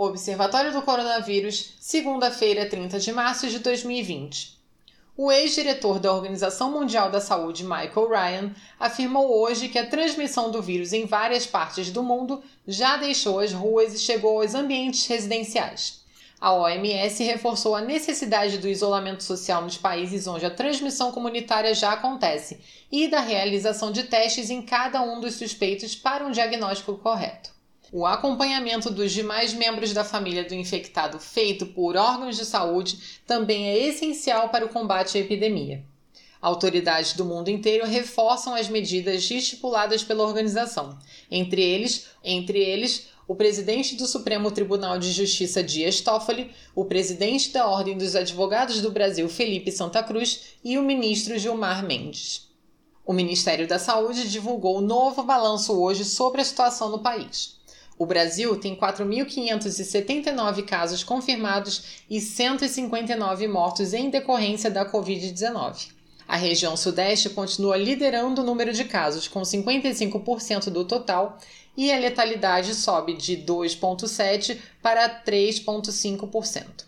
Observatório do Coronavírus, segunda-feira, 30 de março de 2020. O ex-diretor da Organização Mundial da Saúde, Michael Ryan, afirmou hoje que a transmissão do vírus em várias partes do mundo já deixou as ruas e chegou aos ambientes residenciais. A OMS reforçou a necessidade do isolamento social nos países onde a transmissão comunitária já acontece e da realização de testes em cada um dos suspeitos para um diagnóstico correto. O acompanhamento dos demais membros da família do infectado feito por órgãos de saúde também é essencial para o combate à epidemia. Autoridades do mundo inteiro reforçam as medidas estipuladas pela organização, entre eles, entre eles o presidente do Supremo Tribunal de Justiça Dias Toffoli, o presidente da Ordem dos Advogados do Brasil Felipe Santa Cruz e o ministro Gilmar Mendes. O Ministério da Saúde divulgou o novo balanço hoje sobre a situação no país. O Brasil tem 4.579 casos confirmados e 159 mortos em decorrência da Covid-19. A região Sudeste continua liderando o número de casos, com 55% do total, e a letalidade sobe de 2,7% para 3,5%.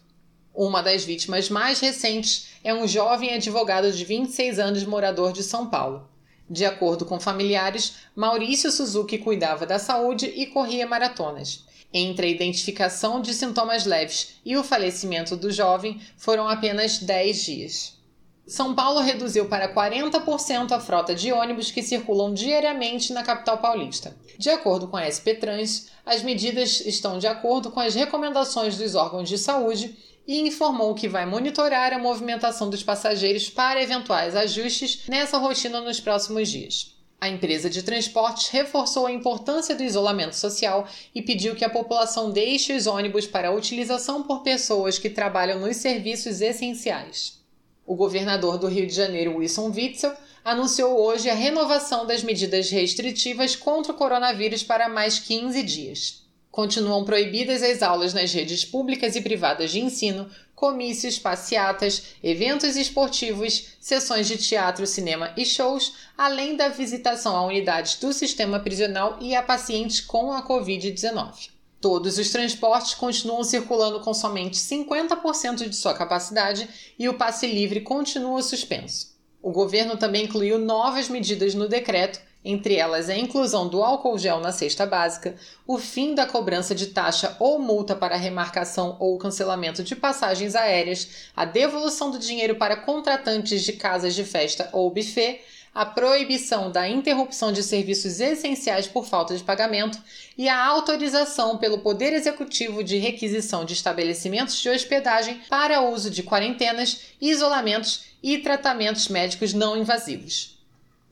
Uma das vítimas mais recentes é um jovem advogado de 26 anos morador de São Paulo. De acordo com familiares, Maurício Suzuki cuidava da saúde e corria maratonas. Entre a identificação de sintomas leves e o falecimento do jovem foram apenas 10 dias. São Paulo reduziu para 40% a frota de ônibus que circulam diariamente na capital paulista. De acordo com a SP Trans, as medidas estão de acordo com as recomendações dos órgãos de saúde e informou que vai monitorar a movimentação dos passageiros para eventuais ajustes nessa rotina nos próximos dias. A empresa de transportes reforçou a importância do isolamento social e pediu que a população deixe os ônibus para a utilização por pessoas que trabalham nos serviços essenciais. O governador do Rio de Janeiro, Wilson Witzel, anunciou hoje a renovação das medidas restritivas contra o coronavírus para mais 15 dias. Continuam proibidas as aulas nas redes públicas e privadas de ensino, comícios, passeatas, eventos esportivos, sessões de teatro, cinema e shows, além da visitação a unidades do sistema prisional e a pacientes com a Covid-19. Todos os transportes continuam circulando com somente 50% de sua capacidade e o passe livre continua suspenso. O governo também incluiu novas medidas no decreto entre elas a inclusão do álcool gel na cesta básica, o fim da cobrança de taxa ou multa para remarcação ou cancelamento de passagens aéreas, a devolução do dinheiro para contratantes de casas de festa ou buffet, a proibição da interrupção de serviços essenciais por falta de pagamento e a autorização pelo Poder Executivo de requisição de estabelecimentos de hospedagem para uso de quarentenas, isolamentos e tratamentos médicos não invasivos.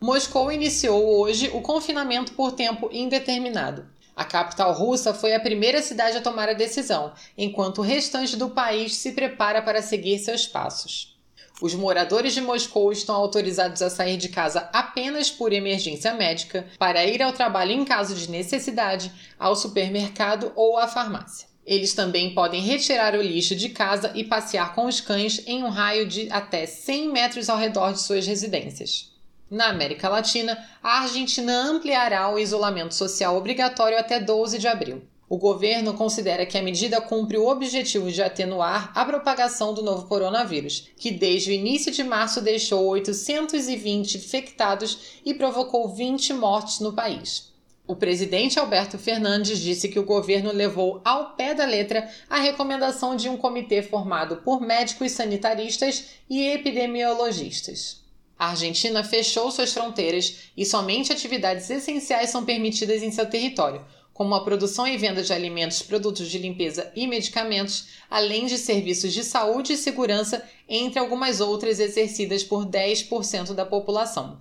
Moscou iniciou hoje o confinamento por tempo indeterminado. A capital russa foi a primeira cidade a tomar a decisão, enquanto o restante do país se prepara para seguir seus passos. Os moradores de Moscou estão autorizados a sair de casa apenas por emergência médica, para ir ao trabalho em caso de necessidade, ao supermercado ou à farmácia. Eles também podem retirar o lixo de casa e passear com os cães em um raio de até 100 metros ao redor de suas residências. Na América Latina, a Argentina ampliará o isolamento social obrigatório até 12 de abril. O governo considera que a medida cumpre o objetivo de atenuar a propagação do novo coronavírus, que desde o início de março deixou 820 infectados e provocou 20 mortes no país. O presidente Alberto Fernandes disse que o governo levou ao pé da letra a recomendação de um comitê formado por médicos sanitaristas e epidemiologistas. A Argentina fechou suas fronteiras e somente atividades essenciais são permitidas em seu território, como a produção e venda de alimentos, produtos de limpeza e medicamentos, além de serviços de saúde e segurança, entre algumas outras exercidas por 10% da população.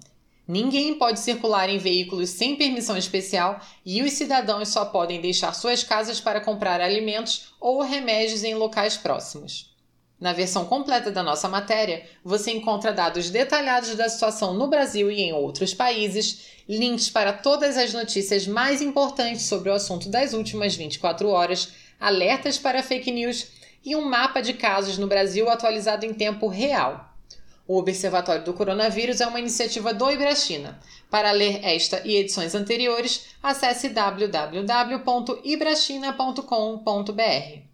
Ninguém pode circular em veículos sem permissão especial e os cidadãos só podem deixar suas casas para comprar alimentos ou remédios em locais próximos. Na versão completa da nossa matéria, você encontra dados detalhados da situação no Brasil e em outros países, links para todas as notícias mais importantes sobre o assunto das últimas 24 horas, alertas para fake news e um mapa de casos no Brasil atualizado em tempo real. O Observatório do Coronavírus é uma iniciativa do Ibrachina. Para ler esta e edições anteriores, acesse www.ibrachina.com.br.